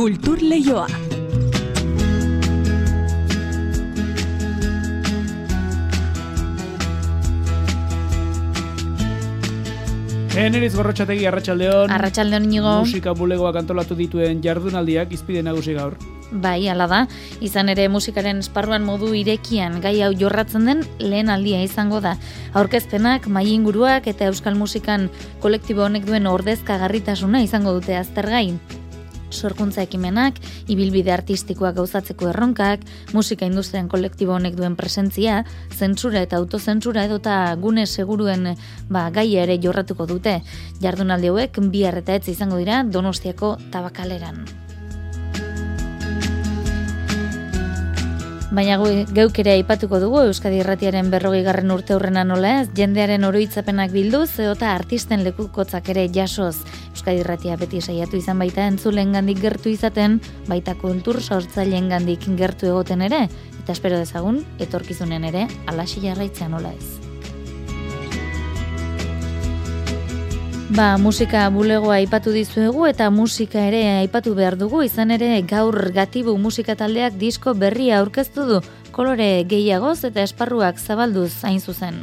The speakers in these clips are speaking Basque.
Kultur Leioa. Eneriz gorrotxategi arratsaldeon. Arratsaldeon inigo. Musika bulegoak antolatu dituen jardunaldiak izpide nagusi gaur. Bai, hala da. Izan ere musikaren esparruan modu irekian gai hau jorratzen den lehen aldia izango da. Aurkezpenak, mai inguruak eta euskal musikan kolektibo honek duen ordezkagarritasuna izango dute aztergai. Sorkuntza ekimenak, ibilbide artistikoak gauzatzeko erronkak, musika industrian kolektibo honek duen presentzia, zentsura eta autozentsura edota gune seguruen ba, gai ere jorratuko dute. Jardunaldi hauek bihar eta etzi izango dira Donostiako tabakaleran. Baina geuk ere aipatuko dugu Euskadi Irratiaren berrogei garren urte hurrena nola ez, jendearen oroitzapenak bilduz, eta artisten lekukotzak ere jasoz. Euskadi Irratia beti saiatu izan baita entzulen gandik gertu izaten, baita kultur sortzaileen gandik gertu egoten ere, eta espero dezagun, etorkizunen ere, alaxi jarraitzea nola ez. Ba, musika bulegoa aipatu dizuegu eta musika ere aipatu behar dugu, izan ere gaur gatibu musika taldeak disko berria aurkeztu du, kolore gehiagoz eta esparruak zabalduz hain zuzen.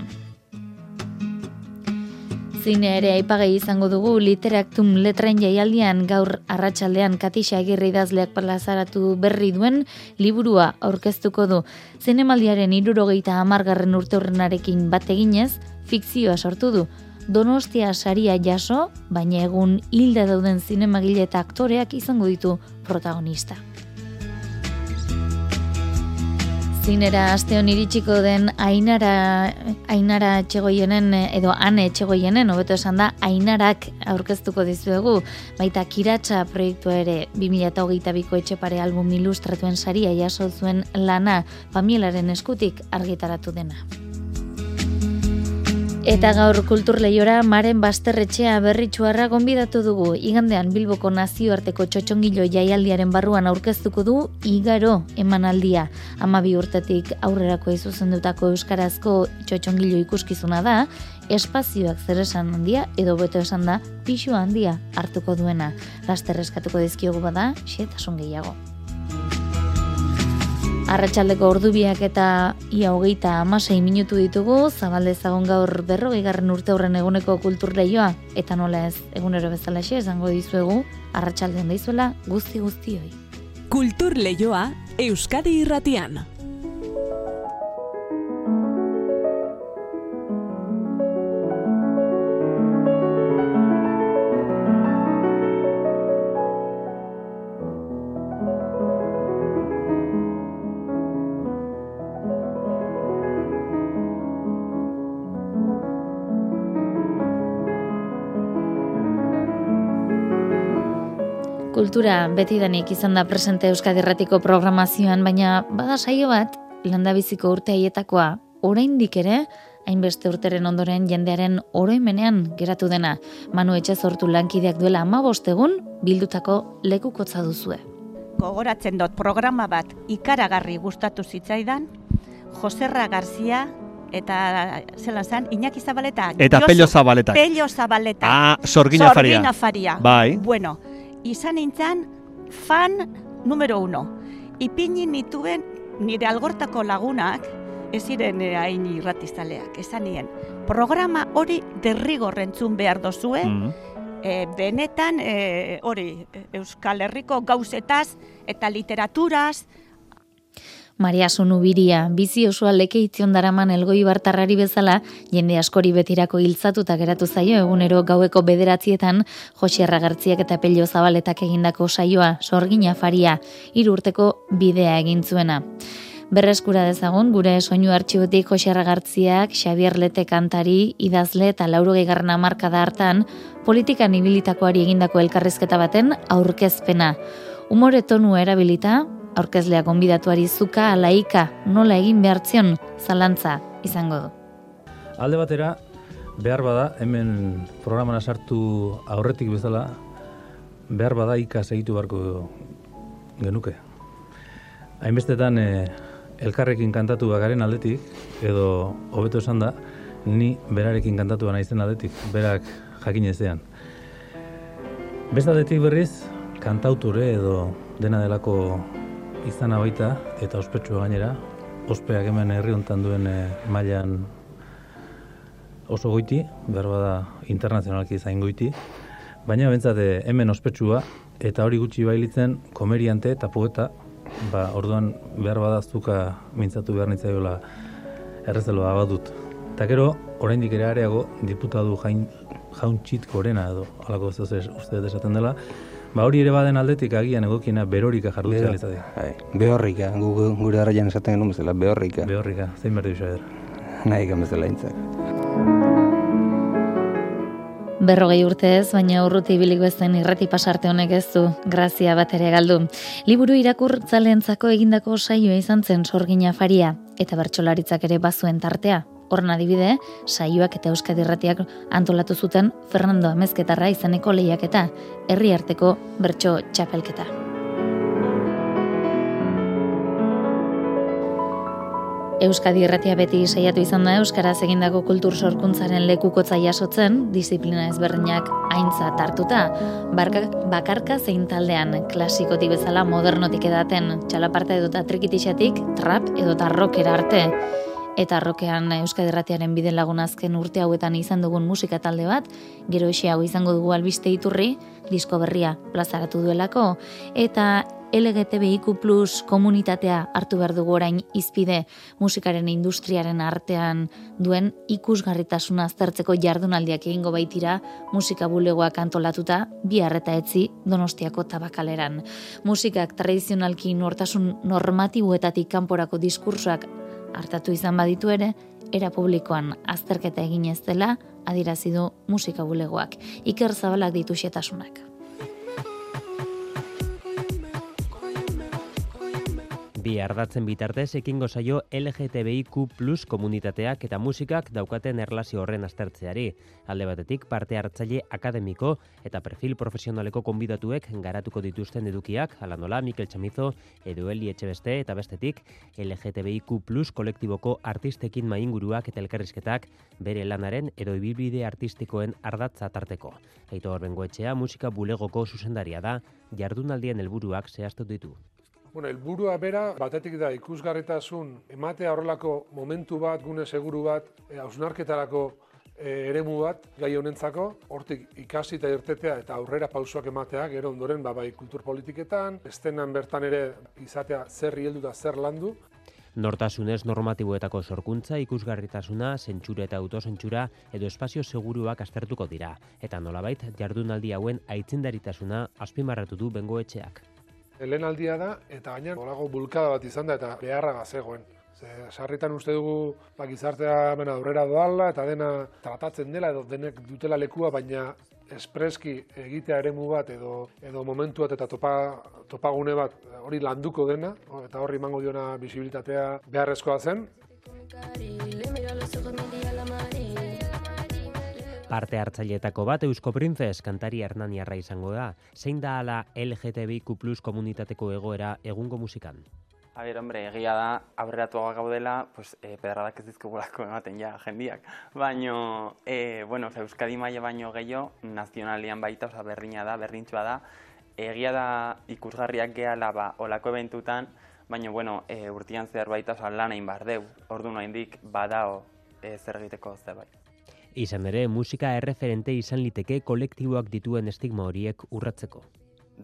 Zine ere aipagai izango dugu literaktum letrain jaialdian gaur arratsaldean Katixa Agirre idazleak plazaratu berri duen liburua aurkeztuko du. Zinemaldiaren irurogeita amargarren urte horrenarekin bat eginez, fikzioa sortu du. Donostia saria jaso, baina egun hilda dauden zinemagile eta aktoreak izango ditu protagonista. Zinera aste hon iritsiko den Ainara Ainara Etxegoienen edo Ane Etxegoienen hobeto esan da Ainarak aurkeztuko dizuegu baita Kiratsa proiektua ere 2022ko etxepare album ilustratuen saria jaso zuen lana Pamielaren eskutik argitaratu dena. Eta gaur kultur lehiora Maren Basterretxea berritxuarra gonbidatu dugu. Igandean Bilboko nazioarteko txotxongilo jaialdiaren barruan aurkeztuko du igaro emanaldia. Amabi urtetik aurrerako izuzendutako euskarazko txotxongilo ikuskizuna da, espazioak zer esan handia edo beto esan da pixu handia hartuko duena. Laster eskatuko dizkiogu bada, xetasun gehiago. Arratxaldeko ordubiak eta ia hogeita amasei minutu ditugu, zabaldezagon gaur berrogei garren urte horren eguneko kultur lehioa, eta nola ez, egunero bezalaxe esango dizuegu, arratsaldean daizuela guzti guztioi. Kultur Leioa Euskadi Irratian. Kultura betidanik izan da presente Euskadi Erratiko programazioan, baina bada saio bat, landabiziko urte haietakoa, oraindik ere, hainbeste urteren ondoren jendearen oroimenean geratu dena. Manu Etxezortu lankideak duela ama egun bildutako lekukotza duzue. gogoratzen dut programa bat ikaragarri gustatu zitzaidan, Joserra Garzia eta zelan zen, Iñaki Zabaleta. Eta Josu- Pello Zabaletak. Pello Zabaleta. Ah, sorgina faria. Sorgina faria. Bai. Bueno, izan nintzen fan numero uno. Ipini nituen nire algortako lagunak, ez ziren eh, hain irratizaleak, esan nien. Programa hori derrigorrentzun behar dozue, Mm. e, benetan e, hori Euskal Herriko gauzetaz eta literaturaz Maria Sonubiria, bizi osoa lekeitzion daraman elgoi bartarrari bezala, jende askori betirako hiltzatuta geratu zaio egunero gaueko bederatzietan, Josi Erragartziak eta Pello Zabaletak egindako saioa, sorgina faria, hiru urteko bidea egin zuena. Berreskura dezagun, gure soinu artxibotik Josi Erragartziak, Xabier Lete kantari, idazle eta laurogei garrana markada hartan, politikan ibilitakoari egindako elkarrizketa baten aurkezpena. Umore tonua erabilita, aurkezlea gonbidatuari zuka alaika nola egin behartzion zalantza izango du. Alde batera, behar bada, hemen programan sartu aurretik bezala, behar bada ikas egitu beharko genuke. Hainbestetan, e, elkarrekin kantatu bagaren aldetik, edo hobeto esan da, ni berarekin kantatu naizen aldetik, berak jakin ezean. Beste aldetik berriz, kantautore edo dena delako izana baita eta ospetsua gainera, ospeak hemen herri hontan duen e, mailan oso goiti, behar bada internazionalki zain goiti, baina bentsate eh, hemen ospetsua eta hori gutxi bailitzen komeriante eta poeta, ba, orduan behar bada zuka mintzatu behar nitzaiola errezeloa badut. Eta gero, oraindik ere areago, diputadu jain, jauntxit gorena edo, alako ez uste desaten dela, Ba hori ere baden aldetik agian egokiena berorika jardutzen Be, bai, behorrika, gu, gure arraian esaten genuen bezala, behorrika. Behorrika, zein berdi bisa Nahi gan bezala intzak. Berrogei urte ez, baina urruti bilik bezen irrati pasarte honek ez du, grazia bat ere galdu. Liburu irakur zaleentzako egindako saioa izan zen sorgina faria, eta bertsolaritzak ere bazuen tartea, Horren adibide, saioak eta Euskadi Irratiak antolatu zuten Fernando Amezketarra izaneko lehiaketa, herri arteko bertso txapelketa. Euskadi Irratia beti saiatu izan da Euskaraz egindako kultur sorkuntzaren lekukotza jasotzen, disiplina ezberdinak aintzat hartuta, barka, bakarka zein taldean klasikotik bezala modernotik edaten, txalaparte edo trikitixatik, trap edo rockera arte eta rokean Euskadi Erratiaren bide lagun azken urte hauetan izan dugun musika talde bat, gero hau izango dugu albiste iturri, disko berria plazaratu duelako, eta LGTBIQ plus komunitatea hartu behar dugu orain izpide musikaren industriaren artean duen ikusgarritasuna aztertzeko jardunaldiak egingo baitira musika bulegoak antolatuta bi harreta etzi donostiako tabakaleran. Musikak tradizionalki nortasun normatibuetatik kanporako diskursoak hartatu izan baditu ere, era publikoan azterketa egin ez dela, adirazi du musika bulegoak. Iker Zabalak ditu xetasunak. Bi ardatzen bitartez ekingo zaio LGTBIQ komunitateak eta musikak daukaten erlazio horren aztertzeari. Alde batetik parte hartzaile akademiko eta perfil profesionaleko konbidatuek garatuko dituzten edukiak, ala nola Mikel Chamizo, Edueli Etxebeste eta bestetik LGTBIQ kolektiboko artistekin mainguruak eta elkarrizketak bere lanaren edo ibilbide artistikoen ardatza tarteko. Eito horrengo etxea musika bulegoko zuzendaria da, jardunaldien helburuak zehaztu ditu. Bueno, elburua bera, batetik da ikusgarritasun, ematea horrelako momentu bat, gune seguru bat, e, hausnarketarako e, eremu bat, gai honentzako, hortik ikasi eta irtetea eta aurrera pausoak ematea, gero ondoren, ba, bai kulturpolitiketan, estenan bertan ere izatea zer heldu da zer landu. Nortasunez normatiboetako sorkuntza, ikusgarritasuna, zentsura eta autozentsura edo espazio seguruak aztertuko dira. Eta nolabait, jardunaldi hauen aitzindaritasuna azpimarratu du bengoetxeak. Lehen aldia da, eta gaina olago bulkada bat izan da, eta beharra gazegoen. Ze, sarritan uste dugu ba, gizartea bena aurrera doala, eta dena tratatzen dela, edo denek dutela lekua, baina espreski egitea eremu bat, edo, edo momentu bat, eta topa, topagune bat, hori landuko dena, eta horri mango diona bisibilitatea beharrezkoa zen. Parte hartzailetako bat Eusko Princes kantari Hernaniarra izango da. Zein da ala LGTBIQ komunitateko egoera egungo musikan? A ber, hombre, egia da, aurreratuago gaudela, pues, e, pedradak ez dizkogulako ematen ja, jendiak. Baino, e, bueno, Euskadi maia baino gehiago, nazionalian baita, oza, berdina da, berdintxua da. Egia da, ikusgarriak gehala, ba, olako eventutan, baina, bueno, e, urtian zehar baita, oza, lan egin bar deu. Ordu noindik, badao, e, zer egiteko zerbait. Izan ere, musika erreferente izan liteke kolektiboak dituen estigma horiek urratzeko.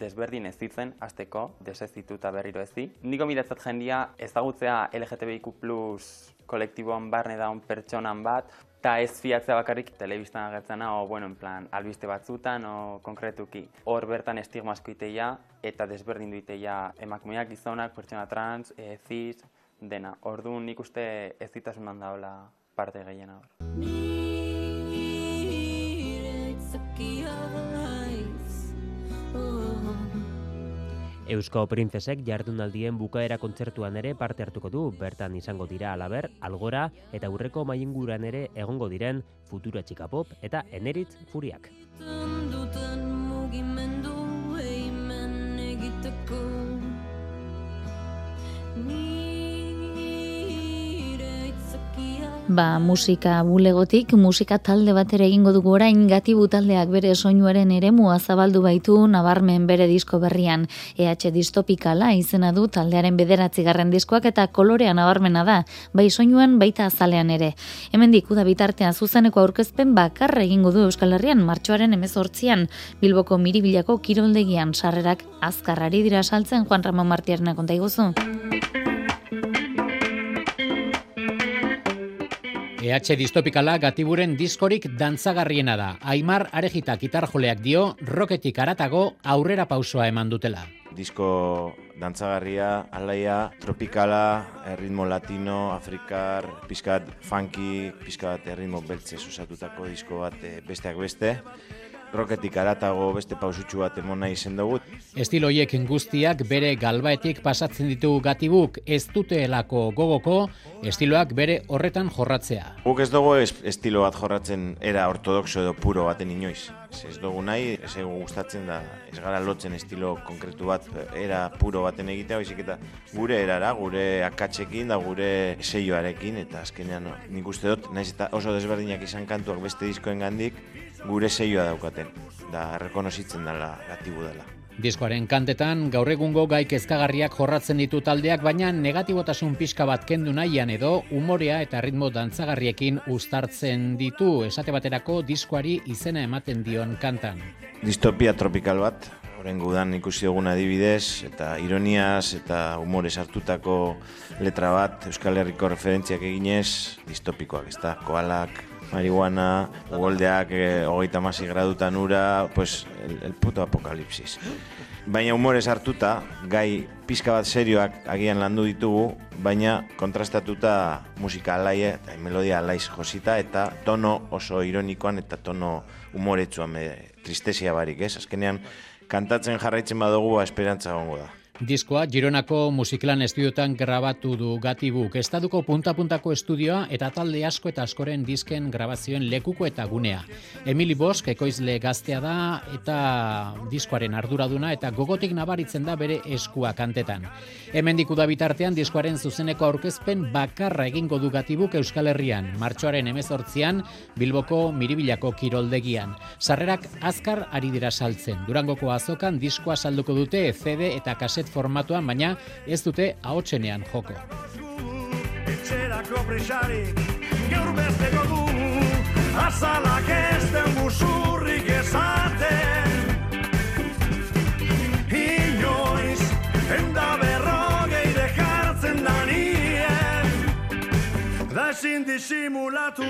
Desberdin ez ditzen, azteko, desezituta berriro ezi. Niko miretzat jendia ezagutzea LGTBIQ plus kolektiboan barne daun pertsonan bat, eta ez fiatzea bakarrik telebistan agertzena, o, bueno, en plan, albiste batzutan, o konkretuki. Hor bertan estigma asko iteia, eta desberdin du iteia emakumeak gizonak, pertsona trans, e, cis, dena. Orduan nik uste ez ditasunan daula parte gehiena hor. Eusko Printzesek jardunaldien bukaera kontzertuan ere parte hartuko du, bertan izango dira alaber, algora eta aurreko maienguran ere egongo diren futura txikapop eta eneritz furiak. Ba, musika bulegotik, musika talde batera egingo dugu orain gatibu taldeak bere soinuaren eremua zabaldu baitu nabarmen bere disko berrian. EH distopikala izena du taldearen bederatzi garren diskoak eta kolorea nabarmena da, bai soinuan baita azalean ere. Hemen dikuda bitartean zuzeneko aurkezpen bakarra egingo du Euskal Herrian martxoaren emezortzian, Bilboko miribilako kiroldegian sarrerak azkarrari dira saltzen Juan Ramon Martierna konta iguzu. EH distopikala gatiburen diskorik dantzagarriena da. Aimar arejita gitarjoleak dio, roketik aratago aurrera pausoa eman dutela. Disko dantzagarria, alaia, tropikala, erritmo latino, afrikar, pizkat funky, pizkat erritmo beltze susatutako disko bat eh, besteak beste roketik aratago beste pausutxu bat emona izen dugu. Estiloiek guztiak bere galbaetik pasatzen ditu gatibuk ez dute elako gogoko, estiloak bere horretan jorratzea. Guk ez dugu estilo bat jorratzen era ortodoxo edo puro baten inoiz. Ez dugu nahi, ez egu gustatzen da, ez gara lotzen estilo konkretu bat era puro baten egitea, baizik eta gure erara, gure akatsekin da gure seioarekin, eta azkenean nik uste dut, naiz eta oso desberdinak izan kantuak beste diskoen gandik, gure seioa daukaten, da rekonozitzen dela gatibu dela. Diskoaren kantetan, gaur egungo gai kezkagarriak jorratzen ditu taldeak, baina negatibotasun pixka bat kendu nahian edo umorea eta ritmo dantzagarriekin ustartzen ditu, esate baterako diskoari izena ematen dion kantan. Distopia tropikal bat, horren gudan ikusi dugun adibidez, eta ironiaz eta umore hartutako letra bat, Euskal Herriko referentziak eginez, distopikoak, ez koalak, marihuana, ugoldeak e, hogeita masi gradutan ura, pues el, el puto apokalipsis. Baina humorez hartuta, gai pizka bat serioak agian landu ditugu, baina kontrastatuta musika alaia eta melodia alaiz josita eta tono oso ironikoan eta tono umoretsuan tristesia barik, ez? Azkenean, kantatzen jarraitzen badugu, ba, esperantza gongo da. Diskoa Gironako musiklan estudiotan grabatu du Gatibuk. Estaduko punta-puntako estudioa eta talde asko eta askoren disken grabazioen lekuko eta gunea. Emili Bosk ekoizle gaztea da eta diskoaren arduraduna eta gogotik nabaritzen da bere eskua kantetan. Hemen da bitartean diskoaren zuzeneko aurkezpen bakarra egingo du Gatibuk Euskal Herrian. Martxoaren emezortzian Bilboko Miribilako kiroldegian. Sarrerak azkar ari dira saltzen. Durangoko azokan diskoa salduko dute CD eta kaset formatuan, baina ez dute ahotsenean joko. Azalak ez den busurrik ezaten ezin disimulatu?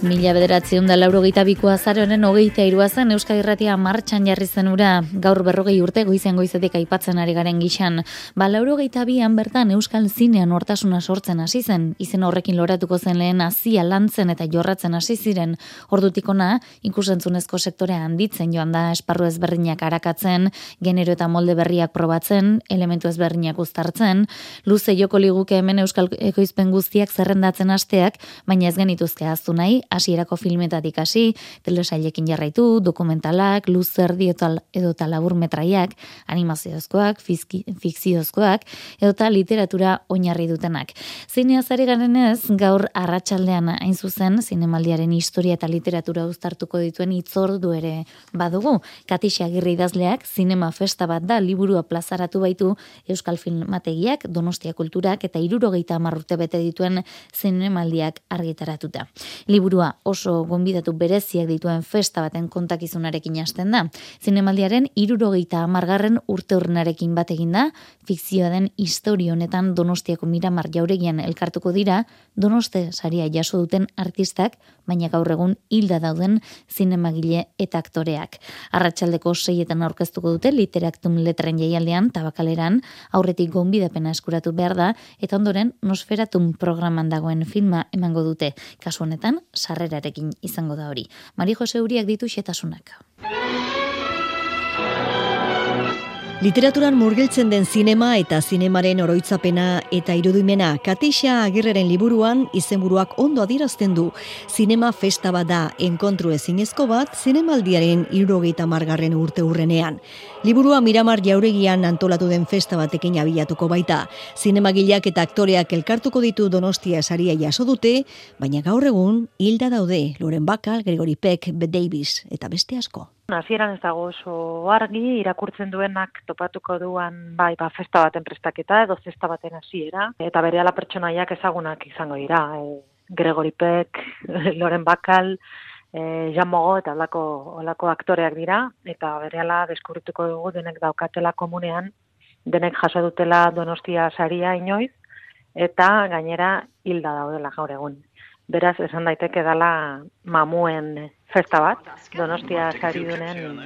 Mila bederatzion da lauro biko azaroren hogeita iruazen Euskal Irratia martxan jarri zen ura, gaur berrogei urte goizen goizetik aipatzen ari garen gixan. Ba, lauro bian bertan Euskal Zinean hortasuna sortzen hasi zen, izen horrekin loratuko zen lehen azia lantzen eta jorratzen hasi ziren, ordutikona ikusentzunezko sektorea handitzen joan da esparru ezberdinak arakatzen, genero eta molde berriak probatzen, elementu ezberdinak uztartzen, luze joko liguke hemen Euskal Ekoizpen guztiak zerrendatzen hasteak, baina ez genituzke aztu nahi, hasierako filmetatik hasi, telesailekin jarraitu, dokumentalak, luzerdi edo eta labur metraiak, animaziozkoak, fikziozkoak, edo eta literatura oinarri dutenak. Zinea zari garen ez, gaur arratsaldean hain zuzen, zinemaldiaren historia eta literatura uztartuko dituen itzordu ere badugu. Katixia girri idazleak, zinema festa bat da, liburua plazaratu baitu Euskal Filmategiak, Donostia Kulturak eta irurogeita amarrute bete dituen zinemaldiak argitaratuta. Liburu oso gonbidatu bereziak dituen festa baten kontakizunarekin hasten da. Zinemaldiaren irurogeita amargarren urte urrenarekin bat da, fikzioa den histori honetan donostiako miramar jauregian elkartuko dira, donoste saria jaso duten artistak, baina gaur egun hilda dauden zinemagile eta aktoreak. Arratxaldeko seietan aurkeztuko dute literaktum letren jaialdean, tabakaleran, aurretik gonbidapena eskuratu behar da, eta ondoren nosferatum programan dagoen filma emango dute. Kasu honetan, sarrerarekin izango da hori. Mari Jose Uriak ditu xetasunak. Literaturan murgiltzen den zinema eta zinemaren oroitzapena eta irudimena Katixa Agirreren liburuan izenburuak ondo adierazten du. Zinema festa bat da enkontru ezinezko bat zinemaldiaren irurogeita margarren urte urrenean. Liburua Miramar jauregian antolatu den festa batekin abilatuko baita. Zinemagileak eta aktoreak elkartuko ditu donostia saria jaso dute, baina gaur egun hilda daude Loren Bakal, Gregory Peck, Bette Davis eta beste asko. Hasieran ez dago oso argi, irakurtzen duenak topatuko duan bai, ba, festa baten prestaketa edo festa baten hasiera eta bere ala pertsonaiak ezagunak izango dira. E, Gregory Peck, Loren Bakal, e, Jean Mogo eta olako, olako aktoreak dira eta bere ala deskubrituko dugu denek daukatela komunean, denek jaso dutela donostia saria inoiz eta gainera hilda daudela gaur egun. Beraz, esan daiteke dala mamuen festa bat, donostia sari dunen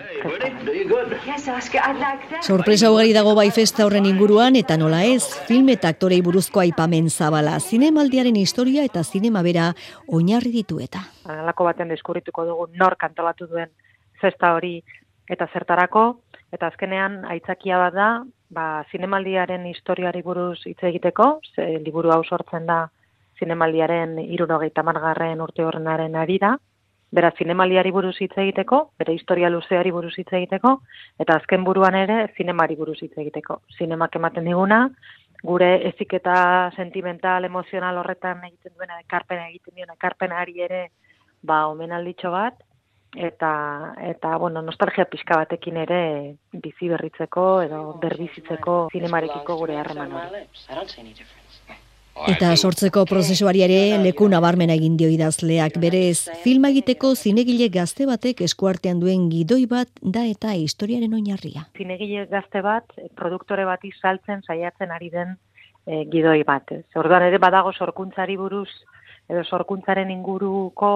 Sorpresa ugari dago bai festa horren inguruan eta nola ez, film eta aktorei buruzko aipamen zabala, zinemaldiaren historia eta zinema bera oinarri ditu eta. Alako baten deskurrituko dugu nor kantolatu duen festa hori eta zertarako, eta azkenean aitzakia bat da, ba, zinemaldiaren historiari buruz hitz egiteko, ze liburu hau sortzen da zinemaldiaren irurogeita margarren urte horrenaren arira, bera zinemaliari buruz hitz egiteko, bere historia luzeari buruz hitz egiteko, eta azken buruan ere zinemari buruz hitz egiteko. Zinemak ematen diguna, gure eziketa sentimental, emozional horretan egiten duena, ekarpen egiten duena, ekarpenari ere, ba, omenalditxo bat, eta, eta bueno, nostalgia pixka batekin ere bizi berritzeko edo berbizitzeko zinemarekiko gure harreman hori. Eta sortzeko prozesuari ere leku nabarmena egin dio idazleak berez, filma egiteko zinegile gazte batek eskuartean duen gidoi bat da eta historiaren oinarria. Zinegile gazte bat, produktore bat saltzen saiatzen ari den e, gidoi bat. Orduan ere badago sorkuntzari buruz edo sorkuntzaren inguruko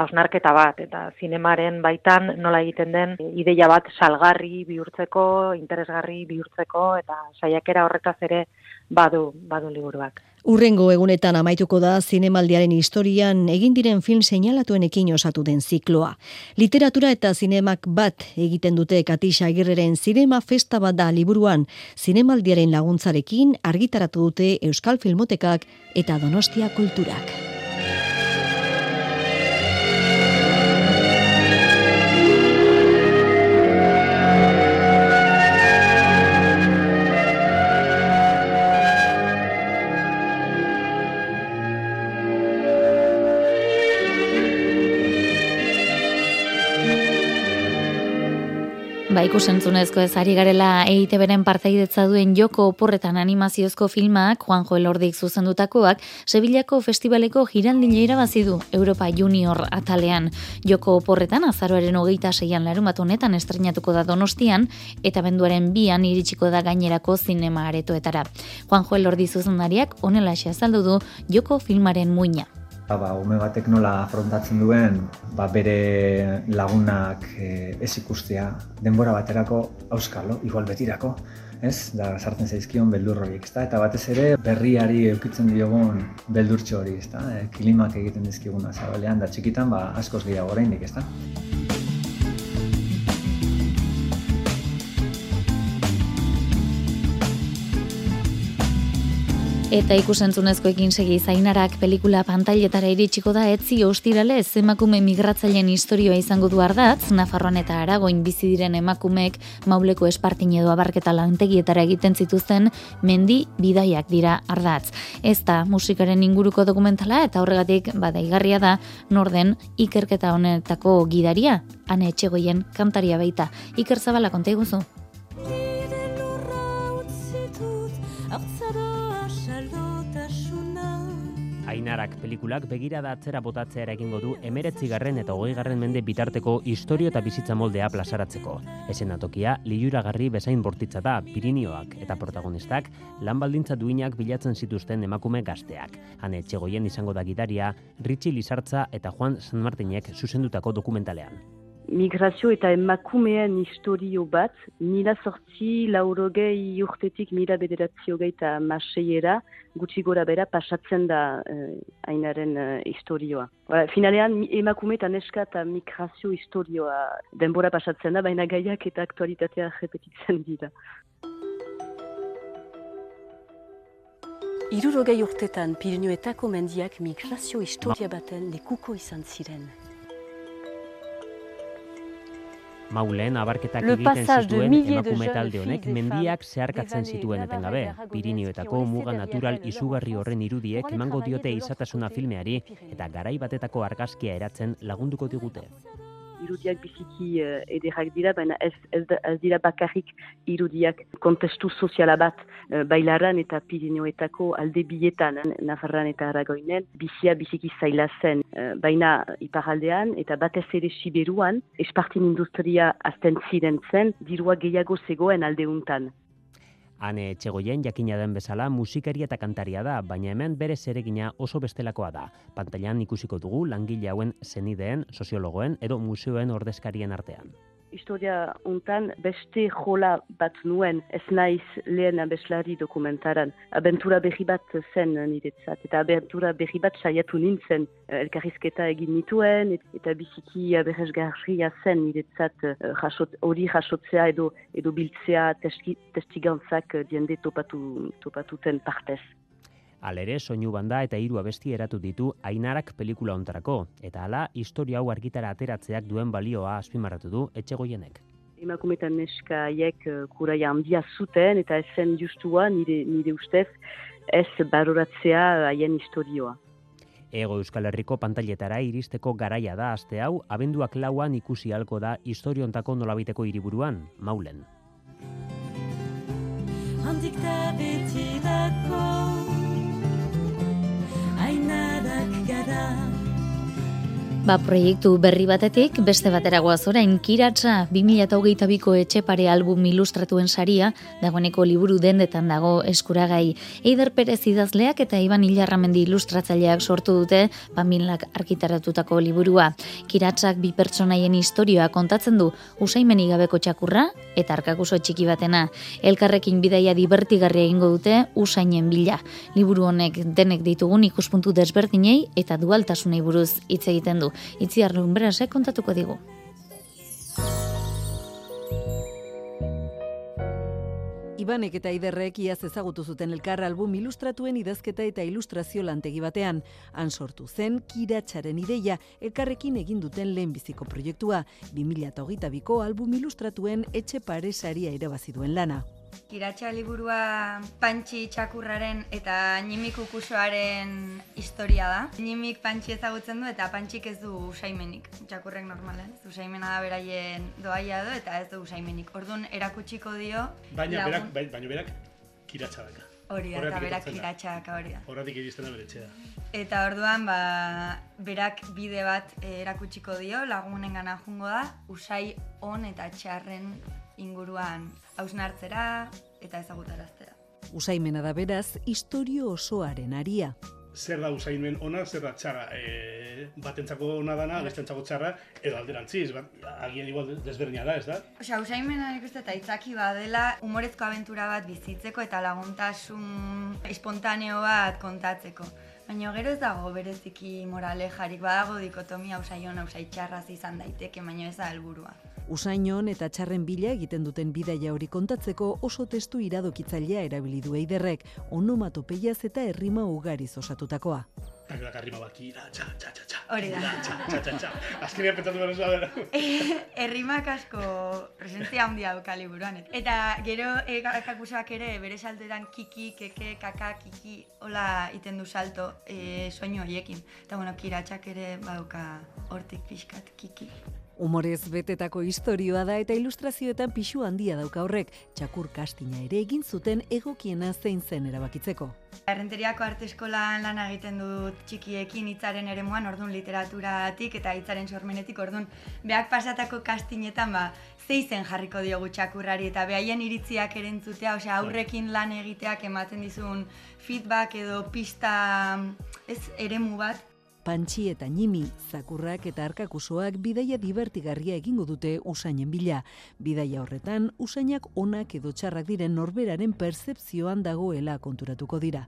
hausnarketa bat, eta zinemaren baitan nola egiten den ideia bat salgarri bihurtzeko, interesgarri bihurtzeko, eta saiakera horretaz ere badu, badu liburuak. Urrengo egunetan amaituko da zinemaldiaren historian egin diren film seinalatuenekin osatu den zikloa. Literatura eta zinemak bat egiten dute Katisa Agirreren zinema festa bat da liburuan zinemaldiaren laguntzarekin argitaratu dute Euskal Filmotekak eta Donostia Kulturak. Ba, ikusentzunezko ez ari garela EITB-ren partaidetza duen joko oporretan animaziozko filmak, Juanjo Elordik zuzendutakoak, Sevillako festivaleko giraldile irabazi du Europa Junior atalean. Joko oporretan azaroaren hogeita seian larumat honetan estrenatuko da donostian, eta benduaren bian iritsiko da gainerako zinema aretoetara. Juanjo Elordi zuzendariak onela azaldu du joko filmaren muina. Ba, ume batek nola afrontatzen duen ba, bere lagunak e, ez ikustea denbora baterako auskalo, igual betirako, ez? Da sartzen zaizkion beldur horiek, ezta? Eta batez ere berriari eukitzen diogun beldurtxo hori, ezta? E, kilimak egiten dizkiguna zabalean da txikitan, ba askoz gehiago oraindik, ezta? Eta ikusentzunezkoekin segi zainarak pelikula pantailetara iritsiko da etzi ostirale emakume migratzaileen historioa izango du ardatz, Nafarroan eta Aragoin bizi diren emakumeek mauleko espartin edo abarketa lantegietara egiten zituzten mendi bidaiak dira ardatz. Ez da musikaren inguruko dokumentala eta horregatik bada igarria da norden ikerketa honetako gidaria, ane etxegoien kantaria baita. Iker zabala konta iguzu. Ainarak pelikulak begirada atzera botatzea egingo du emeretzigarren eta hogeigarren mende bitarteko historio eta bizitza moldea plazaratzeko. Esen atokia, liuragarri bezain bortitza da, Pirinioak eta protagonistak lan baldintza duinak bilatzen zituzten emakume gazteak. Hane etxegoien izango da gidaria, Ritsi Lizartza eta Juan San Martinek zuzendutako dokumentalean. Migrazio eta emakumeen historio bat, mila sortzi laurogei urtetik mila bederatzi eta maseiera, gutxi gora bera pasatzen da eh, ainaren eh, historioa. Ba, finalean emakume eta neska eta migrazio historioa denbora pasatzen da, baina gaiak eta aktualitatea repetitzen dira. Irurogei urtetan Pirinuetako mendiak migrazio historia baten lekuko izan ziren. Maulen abarketak egiten zituen emakume talde honek mendiak zeharkatzen zituen etengabe. Pirinioetako muga natural izugarri horren irudiek emango diote izatasuna filmeari eta garai batetako argazkia eratzen lagunduko digute irudiak biziki uh, ederrak dira, baina ez, ez, ez dira bakarrik irudiak kontestu soziala bat uh, bailaran eta Pirineoetako alde bietan, uh, Nafarran eta Aragoinen, bizia biziki zaila zen, uh, baina iparaldean eta batez ere Siberuan, espartin industria azten ziren zen, dirua gehiago zegoen aldeuntan. Hane etxegoien jakina den bezala musikari eta kantaria da, baina hemen bere zeregina oso bestelakoa da. Pantailan ikusiko dugu langile hauen zenideen, soziologoen edo museoen ordezkarien artean historia untan beste jola bat nuen ez naiz lehen abeslari dokumentaran. Abentura berri bat zen niretzat, eta abentura berri bat saiatu nintzen elkarrizketa egin nituen, eta biziki aberrezgarria zen niretzat eh, hori jasotzea edo, edo biltzea testigantzak diende topatu, topatuten partez. Alere, soinu banda eta hiru abesti eratu ditu ainarak pelikula ontarako, eta hala, historia hau argitara ateratzeak duen balioa azpimarratu du etxegoienek. Emakumetan neska haiek uh, kuraia handia zuten eta ezen justua nire, nire ustez ez baroratzea haien historioa. Ego Euskal Herriko pantailetara iristeko garaia da aste hau, abenduak lauan ikusi halko da historiontako nolabiteko hiriburuan, maulen. Handik da Ba, proiektu berri batetik, beste batera goaz orain, kiratza 2008ko etxepare album ilustratuen saria, dagoeneko liburu dendetan dago eskuragai. Eider Perez idazleak eta Iban Ilarramendi ilustratzaileak sortu dute, pamilak arkitaratutako liburua. Kiratzak bi pertsonaien historioa kontatzen du, usaimeni gabeko txakurra eta arkakuso txiki batena. Elkarrekin bidaia divertigarria egingo dute, usainen bila. Liburu honek denek ditugun ikuspuntu desberdinei eta dualtasunei buruz hitz egiten du. Itziar Lumbrasek kontatuko digu. Ibanek eta Iderrek iaz ezagutu zuten elkar album ilustratuen idazketa eta ilustrazio lantegi batean. Han sortu zen kiratxaren ideia elkarrekin egin duten lehenbiziko proiektua. 2008ko album ilustratuen etxe pare saria irabazi duen lana. Kiratxa liburua pantxi txakurraren eta nimik ukusoaren historia da. Nimik pantxi ezagutzen du eta pantxik ez du usaimenik. Txakurrek normalen, ez usaimena da beraien doaia du eta ez du usaimenik. Orduan erakutsiko dio... Baina berak, bai, baina berak kiratxa daka. Hori da, eta berak kiratxa daka hori da. Horatik iristen da bere Eta orduan, ba, berak bide bat erakutsiko dio, lagunen gana jungo da, usai on eta txarren inguruan hausnartzera eta ezagutaraztea. Usaimena da beraz, historio osoaren aria. Zer da usaimen ona, zer da txarra? E, batentzako ona dana, bestentzako txarra, edo alderantziz, bat, agian igual desberdina da, ez da? Osea, usaimena nik uste eta itzaki badela humorezko abentura bat bizitzeko eta laguntasun espontaneo bat kontatzeko. Baina gero ez dago bereziki morale jarik, badago dikotomia usaion, usai txarraz izan daiteke, baina ez da helburua. Usainon eta txarren bila egiten duten bidaia hori kontatzeko oso testu iradokitzailea erabili du eiderrek, onomatopeiaz eta errima ugariz osatutakoa. Eta errima bat, kira, txa, txa, txa, txa, Hori da. txa, txa, txa, txa. Azkenean pentsatu behar ez Errimak asko presentzia handia duka liburuan. Eta gero e, kakusak ere bere saltetan kiki, keke, kaka, kiki, hola iten du salto e, soinu horiekin. Eta bueno, kiratxak ere baduka hortik pixkat, kiki. Humorez betetako historioa da eta ilustrazioetan pixu handia dauka horrek, txakur kastina ere egin zuten egokiena zein zen erabakitzeko. Errenteriako arte eskolan lan egiten dut txikiekin hitzaren eremuan, ordun literaturatik eta hitzaren sormenetik, ordun. Beak pasatako kastinetan ba, zeizen jarriko diogu txakurrari eta behaien iritziak erentzutea, osea aurrekin lan egiteak ematen dizun feedback edo pista ez eremu bat, pantxi eta nimi, zakurrak eta arkakusoak bidaia divertigarria egingo dute usainen bila. Bidaia horretan, usainak onak edo txarrak diren norberaren percepzioan dagoela konturatuko dira.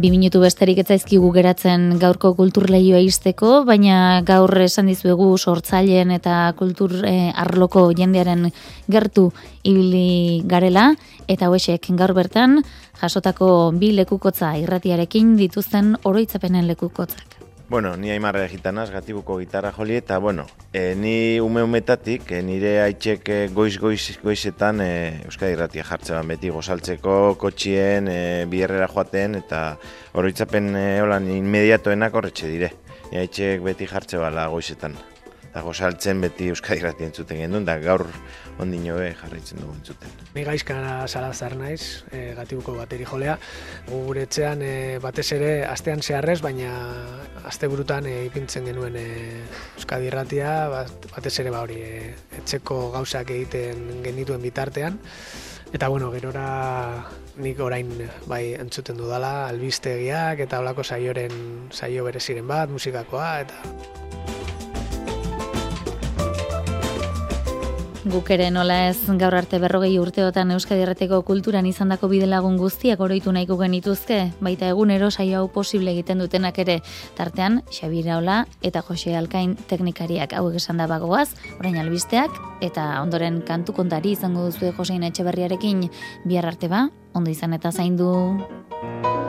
Bi minutu besterik ez zaizkigu geratzen gaurko kulturleioa izteko, baina gaur esan dizuegu sortzaileen eta kultur eh, arloko jendearen gertu ibili garela, eta hoesek gaur bertan jasotako bi lekukotza irratiarekin dituzten oroitzapenen lekukotzak. Bueno, ni aimarra gitanaz, gatibuko gitarra joli, eta bueno, e, ni ume umetatik, e, nire haitxek e, goiz goiz goizetan e, Euskadi Irratia jartzean beti gozaltzeko, kotxien, e, biherrera joaten, eta oroitzapen e, holan inmediatoenak horretxe dire. Ni haitxek beti jartze bala goizetan. Eta gozaltzen beti Euskadi Irratia entzuten gendun, da gaur ondino be jarraitzen dugu entzuten. Ni gaizka salazar naiz, e, gatibuko bateri jolea. Gure etxean e, batez ere astean zeharrez, baina asteburutan e, ipintzen genuen e, Euskadi Irratia, bat, batez ere ba hori e, etxeko gauzak egiten genituen bitartean. Eta bueno, gerora nik orain bai entzuten dudala, albistegiak eta holako saioren saio bereziren bat, musikakoa eta Guk ere nola ez gaur arte berrogei urteotan Euskadi Erreteko kulturan izandako bidelagun guztiak oroitu nahiko genituzke, baita egunero saio hau posible egiten dutenak ere. Tartean, Xabi Raola eta Jose Alkain teknikariak hauek esan da bagoaz, orain albisteak, eta ondoren kantu kontari izango duzu Josein Etxeberriarekin bihar arte ba, ondo izan eta zaindu. du.